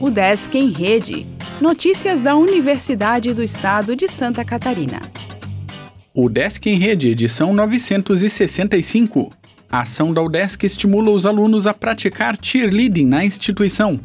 O Desk em Rede. Notícias da Universidade do Estado de Santa Catarina. O Desk em Rede, edição 965. A ação da UDESC estimula os alunos a praticar cheerleading na instituição.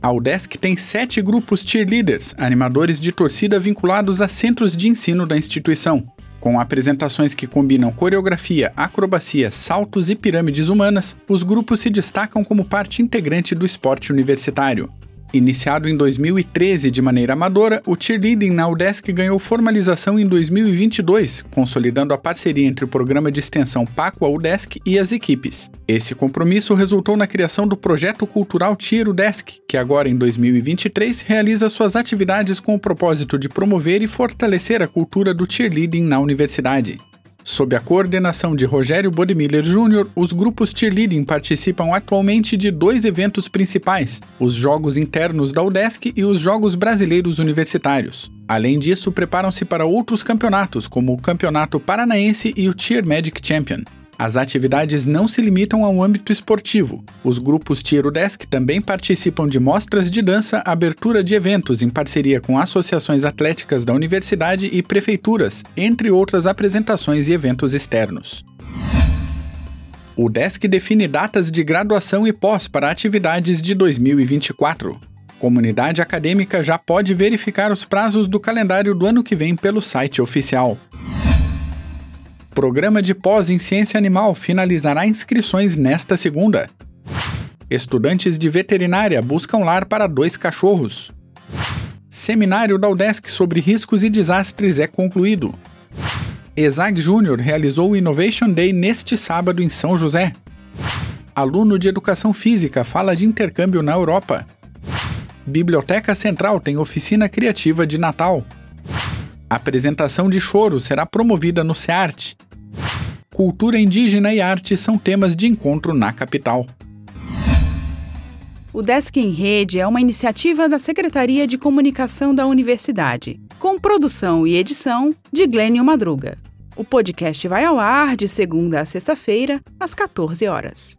A UDESC tem sete grupos cheerleaders, animadores de torcida vinculados a centros de ensino da instituição. Com apresentações que combinam coreografia, acrobacia, saltos e pirâmides humanas, os grupos se destacam como parte integrante do esporte universitário. Iniciado em 2013 de maneira amadora, o cheerleading na UDESC ganhou formalização em 2022, consolidando a parceria entre o programa de extensão Paco UDESC e as equipes. Esse compromisso resultou na criação do projeto cultural Cheer UDESC, que agora em 2023 realiza suas atividades com o propósito de promover e fortalecer a cultura do cheerleading na universidade. Sob a coordenação de Rogério Bodemiller Jr., os grupos cheerleading participam atualmente de dois eventos principais: os Jogos Internos da UDESC e os Jogos Brasileiros Universitários. Além disso, preparam-se para outros campeonatos, como o Campeonato Paranaense e o Cheer Magic Champion. As atividades não se limitam ao âmbito esportivo. Os grupos Tiro Desk também participam de mostras de dança, abertura de eventos em parceria com associações atléticas da universidade e prefeituras, entre outras apresentações e eventos externos. O Desk define datas de graduação e pós para atividades de 2024. Comunidade acadêmica já pode verificar os prazos do calendário do ano que vem pelo site oficial. Programa de pós em ciência animal finalizará inscrições nesta segunda. Estudantes de veterinária buscam lar para dois cachorros. Seminário da UDESC sobre riscos e desastres é concluído. ESAG Júnior realizou o Innovation Day neste sábado em São José. Aluno de Educação Física fala de intercâmbio na Europa. Biblioteca Central tem oficina criativa de Natal. Apresentação de choro será promovida no SEART. Cultura indígena e arte são temas de encontro na capital. O Desk em Rede é uma iniciativa da Secretaria de Comunicação da Universidade, com produção e edição de Glênio Madruga. O podcast vai ao ar de segunda a sexta-feira, às 14 horas.